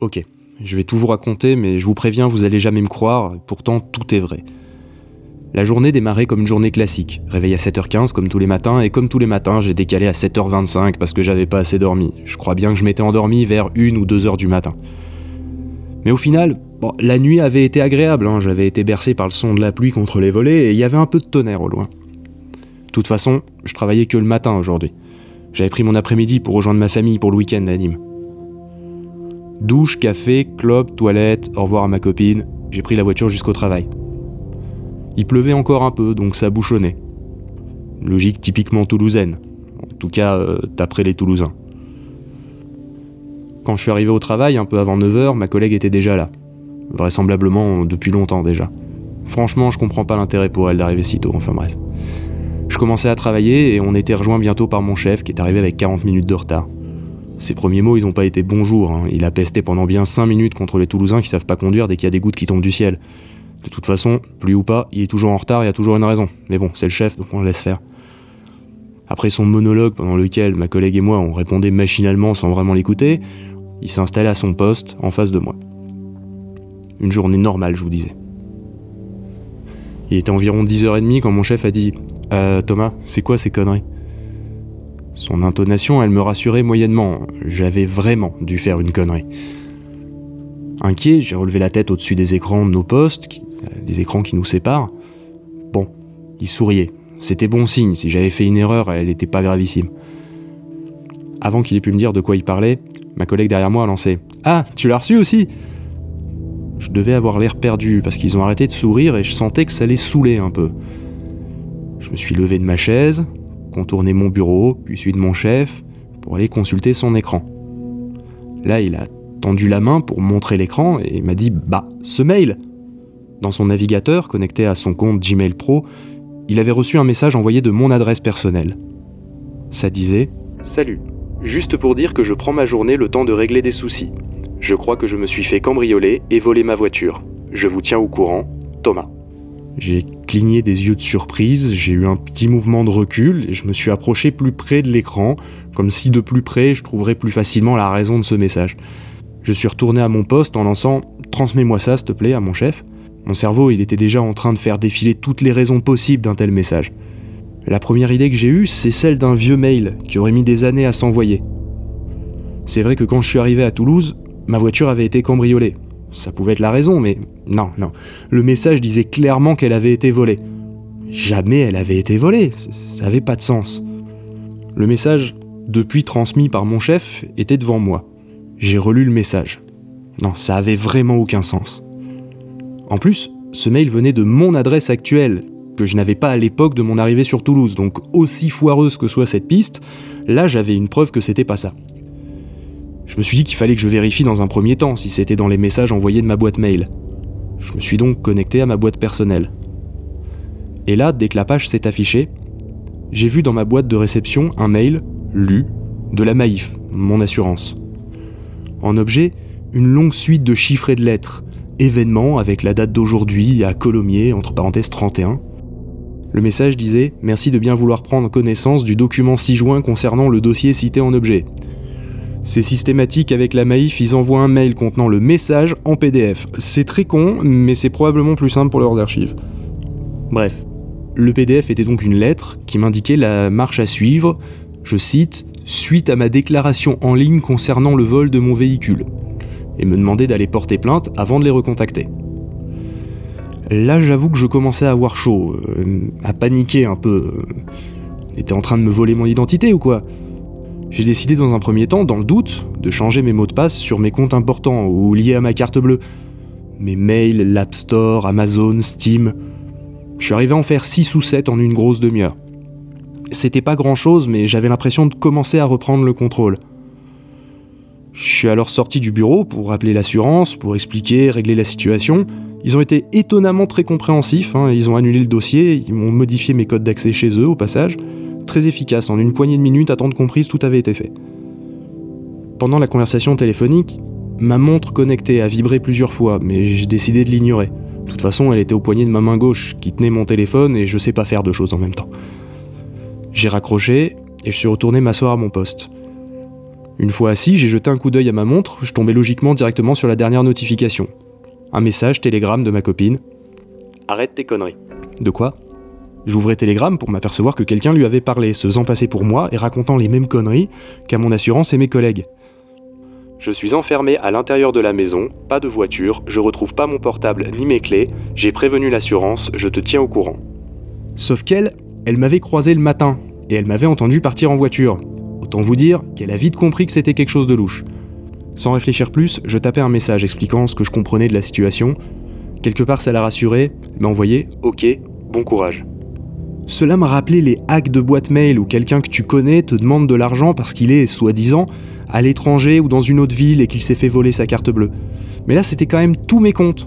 Ok, je vais tout vous raconter, mais je vous préviens, vous allez jamais me croire, pourtant tout est vrai. La journée démarrait comme une journée classique. Réveil à 7h15 comme tous les matins, et comme tous les matins, j'ai décalé à 7h25 parce que j'avais pas assez dormi. Je crois bien que je m'étais endormi vers 1 ou 2 h du matin. Mais au final, la nuit avait été agréable, hein. j'avais été bercé par le son de la pluie contre les volets et il y avait un peu de tonnerre au loin. De toute façon, je travaillais que le matin aujourd'hui. J'avais pris mon après-midi pour rejoindre ma famille pour le week-end à Nîmes. Douche, café, club, toilette, au revoir à ma copine, j'ai pris la voiture jusqu'au travail. Il pleuvait encore un peu, donc ça bouchonnait. Logique typiquement toulousaine, en tout cas euh, d'après les Toulousains. Quand je suis arrivé au travail, un peu avant 9h, ma collègue était déjà là. Vraisemblablement depuis longtemps déjà. Franchement, je comprends pas l'intérêt pour elle d'arriver si tôt, enfin bref. Je commençais à travailler et on était rejoint bientôt par mon chef qui est arrivé avec 40 minutes de retard. Ses premiers mots, ils n'ont pas été bonjour. Hein. Il a pesté pendant bien 5 minutes contre les Toulousains qui savent pas conduire dès qu'il y a des gouttes qui tombent du ciel. De toute façon, plus ou pas, il est toujours en retard, il y a toujours une raison. Mais bon, c'est le chef, donc on le laisse faire. Après son monologue pendant lequel ma collègue et moi on répondait machinalement sans vraiment l'écouter, il s'est installé à son poste en face de moi. Une journée normale, je vous disais. Il était environ 10h30 quand mon chef a dit euh, Thomas, c'est quoi ces conneries? Son intonation, elle me rassurait moyennement. J'avais vraiment dû faire une connerie. Inquiet, j'ai relevé la tête au-dessus des écrans de nos postes, les écrans qui nous séparent. Bon, il souriait. C'était bon signe, si j'avais fait une erreur, elle n'était pas gravissime. Avant qu'il ait pu me dire de quoi il parlait, ma collègue derrière moi a lancé Ah, tu l'as reçu aussi Je devais avoir l'air perdu parce qu'ils ont arrêté de sourire et je sentais que ça les saoulait un peu. Je me suis levé de ma chaise, contourné mon bureau, puis celui de mon chef, pour aller consulter son écran. Là, il a tendu la main pour montrer l'écran et m'a dit Bah, ce mail dans son navigateur, connecté à son compte Gmail Pro, il avait reçu un message envoyé de mon adresse personnelle. Ça disait Salut, juste pour dire que je prends ma journée le temps de régler des soucis. Je crois que je me suis fait cambrioler et voler ma voiture. Je vous tiens au courant, Thomas. J'ai cligné des yeux de surprise, j'ai eu un petit mouvement de recul et je me suis approché plus près de l'écran, comme si de plus près je trouverais plus facilement la raison de ce message. Je suis retourné à mon poste en lançant Transmets-moi ça, s'il te plaît, à mon chef. Mon cerveau, il était déjà en train de faire défiler toutes les raisons possibles d'un tel message. La première idée que j'ai eue, c'est celle d'un vieux mail qui aurait mis des années à s'envoyer. C'est vrai que quand je suis arrivé à Toulouse, ma voiture avait été cambriolée. Ça pouvait être la raison, mais non, non. Le message disait clairement qu'elle avait été volée. Jamais elle avait été volée, ça n'avait pas de sens. Le message, depuis transmis par mon chef, était devant moi. J'ai relu le message. Non, ça avait vraiment aucun sens. En plus, ce mail venait de mon adresse actuelle, que je n'avais pas à l'époque de mon arrivée sur Toulouse, donc aussi foireuse que soit cette piste, là j'avais une preuve que c'était pas ça. Je me suis dit qu'il fallait que je vérifie dans un premier temps si c'était dans les messages envoyés de ma boîte mail. Je me suis donc connecté à ma boîte personnelle. Et là, dès que la page s'est affichée, j'ai vu dans ma boîte de réception un mail, lu, de la Maïf, mon assurance. En objet, une longue suite de chiffres et de lettres, événement avec la date d'aujourd'hui à Colomiers, entre parenthèses 31. Le message disait Merci de bien vouloir prendre connaissance du document 6 juin concernant le dossier cité en objet. C'est systématique avec la Maïf, ils envoient un mail contenant le message en PDF. C'est très con, mais c'est probablement plus simple pour leurs archives. Bref, le PDF était donc une lettre qui m'indiquait la marche à suivre, je cite, suite à ma déclaration en ligne concernant le vol de mon véhicule et me demandait d'aller porter plainte avant de les recontacter. Là, j'avoue que je commençais à avoir chaud, euh, à paniquer un peu. était en train de me voler mon identité ou quoi? J'ai décidé dans un premier temps, dans le doute, de changer mes mots de passe sur mes comptes importants ou liés à ma carte bleue. Mes mails, l'App Store, Amazon, Steam. Je suis arrivé à en faire 6 ou 7 en une grosse demi-heure. C'était pas grand chose, mais j'avais l'impression de commencer à reprendre le contrôle. Je suis alors sorti du bureau pour appeler l'assurance, pour expliquer, régler la situation. Ils ont été étonnamment très compréhensifs, hein. ils ont annulé le dossier, ils m'ont modifié mes codes d'accès chez eux au passage. Très efficace, en une poignée de minutes, à temps de comprise, tout avait été fait. Pendant la conversation téléphonique, ma montre connectée a vibré plusieurs fois, mais j'ai décidé de l'ignorer. De toute façon, elle était au poignet de ma main gauche, qui tenait mon téléphone, et je sais pas faire deux choses en même temps. J'ai raccroché, et je suis retourné m'asseoir à mon poste. Une fois assis, j'ai jeté un coup d'œil à ma montre, je tombais logiquement directement sur la dernière notification. Un message télégramme de ma copine. Arrête tes conneries. De quoi? J'ouvrais Telegram pour m'apercevoir que quelqu'un lui avait parlé, se faisant passer pour moi et racontant les mêmes conneries qu'à mon assurance et mes collègues. Je suis enfermé à l'intérieur de la maison, pas de voiture, je retrouve pas mon portable ni mes clés, j'ai prévenu l'assurance, je te tiens au courant. Sauf qu'elle, elle m'avait croisé le matin, et elle m'avait entendu partir en voiture. Autant vous dire qu'elle a vite compris que c'était quelque chose de louche. Sans réfléchir plus, je tapais un message expliquant ce que je comprenais de la situation. Quelque part, ça l'a rassuré, elle m'a envoyé Ok, bon courage. Cela m'a rappelé les hacks de boîte mail où quelqu'un que tu connais te demande de l'argent parce qu'il est, soi-disant, à l'étranger ou dans une autre ville et qu'il s'est fait voler sa carte bleue. Mais là, c'était quand même tous mes comptes.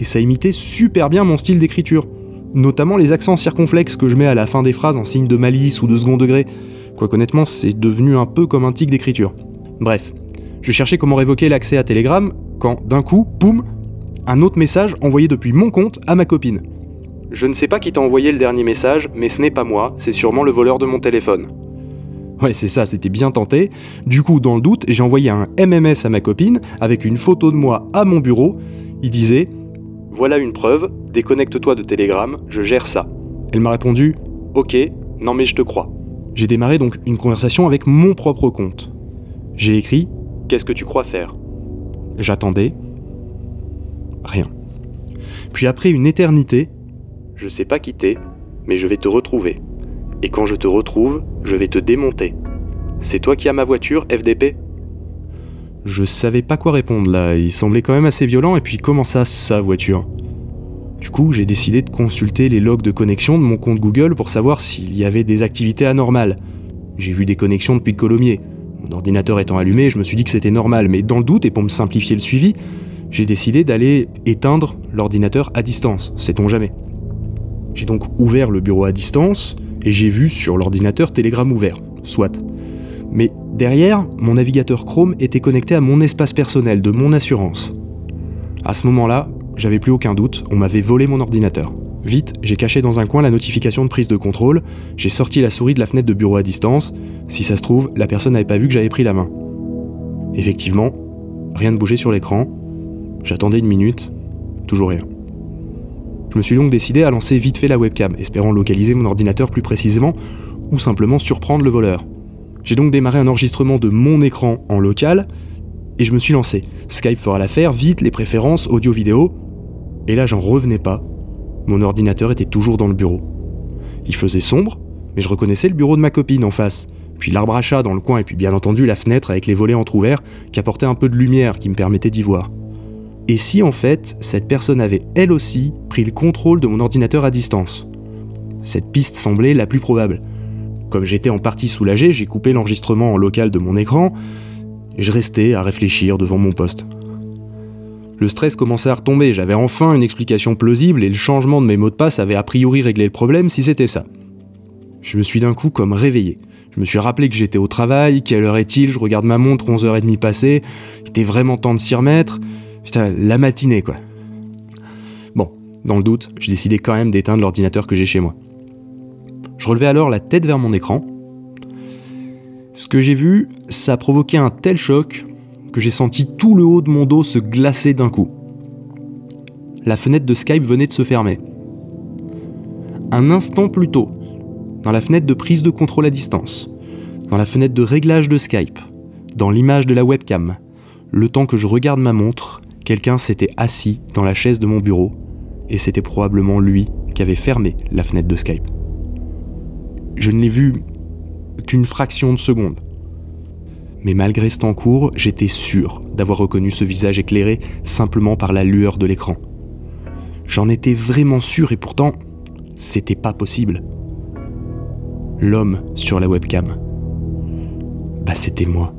Et ça imitait super bien mon style d'écriture. Notamment les accents circonflexes que je mets à la fin des phrases en signe de malice ou de second degré. Quoi qu'honnêtement, c'est devenu un peu comme un tic d'écriture. Bref, je cherchais comment révoquer l'accès à Telegram quand, d'un coup, poum, un autre message envoyé depuis mon compte à ma copine. Je ne sais pas qui t'a envoyé le dernier message, mais ce n'est pas moi, c'est sûrement le voleur de mon téléphone. Ouais, c'est ça, c'était bien tenté. Du coup, dans le doute, j'ai envoyé un MMS à ma copine avec une photo de moi à mon bureau. Il disait Voilà une preuve, déconnecte-toi de Telegram, je gère ça. Elle m'a répondu Ok, non mais je te crois. J'ai démarré donc une conversation avec mon propre compte. J'ai écrit Qu'est-ce que tu crois faire? J'attendais. Rien. Puis après une éternité, je sais pas qui t'es, mais je vais te retrouver. Et quand je te retrouve, je vais te démonter. C'est toi qui as ma voiture, FDP Je savais pas quoi répondre là, il semblait quand même assez violent, et puis comment ça, sa voiture? Du coup, j'ai décidé de consulter les logs de connexion de mon compte Google pour savoir s'il y avait des activités anormales. J'ai vu des connexions depuis Colomiers. Mon ordinateur étant allumé, je me suis dit que c'était normal, mais dans le doute et pour me simplifier le suivi, j'ai décidé d'aller éteindre l'ordinateur à distance, sait-on jamais? J'ai donc ouvert le bureau à distance, et j'ai vu sur l'ordinateur Telegram ouvert, soit. Mais derrière, mon navigateur Chrome était connecté à mon espace personnel de mon assurance. À ce moment-là, j'avais plus aucun doute, on m'avait volé mon ordinateur. Vite, j'ai caché dans un coin la notification de prise de contrôle, j'ai sorti la souris de la fenêtre de bureau à distance, si ça se trouve, la personne n'avait pas vu que j'avais pris la main. Effectivement, rien ne bougeait sur l'écran, j'attendais une minute, toujours rien. Je me suis donc décidé à lancer vite fait la webcam, espérant localiser mon ordinateur plus précisément, ou simplement surprendre le voleur. J'ai donc démarré un enregistrement de mon écran en local, et je me suis lancé. Skype fera l'affaire, vite les préférences, audio-vidéo. Et là, j'en revenais pas. Mon ordinateur était toujours dans le bureau. Il faisait sombre, mais je reconnaissais le bureau de ma copine en face, puis l'arbre à chat dans le coin, et puis bien entendu la fenêtre avec les volets entr'ouverts qui apportaient un peu de lumière qui me permettait d'y voir. Et si en fait, cette personne avait elle aussi pris le contrôle de mon ordinateur à distance? Cette piste semblait la plus probable. Comme j'étais en partie soulagé, j'ai coupé l'enregistrement en local de mon écran et je restais à réfléchir devant mon poste. Le stress commençait à retomber, j'avais enfin une explication plausible et le changement de mes mots de passe avait a priori réglé le problème si c'était ça. Je me suis d'un coup comme réveillé. Je me suis rappelé que j'étais au travail, quelle heure est-il, je regarde ma montre, 11h30 passées, il était vraiment temps de s'y remettre. Putain, la matinée, quoi. Bon, dans le doute, j'ai décidé quand même d'éteindre l'ordinateur que j'ai chez moi. Je relevais alors la tête vers mon écran. Ce que j'ai vu, ça a provoqué un tel choc que j'ai senti tout le haut de mon dos se glacer d'un coup. La fenêtre de Skype venait de se fermer. Un instant plus tôt, dans la fenêtre de prise de contrôle à distance, dans la fenêtre de réglage de Skype, dans l'image de la webcam, le temps que je regarde ma montre, quelqu'un s'était assis dans la chaise de mon bureau, et c'était probablement lui qui avait fermé la fenêtre de Skype. Je ne l'ai vu qu'une fraction de seconde. Mais malgré ce temps court, j'étais sûr d'avoir reconnu ce visage éclairé simplement par la lueur de l'écran. J'en étais vraiment sûr et pourtant, c'était pas possible. L'homme sur la webcam, bah c'était moi.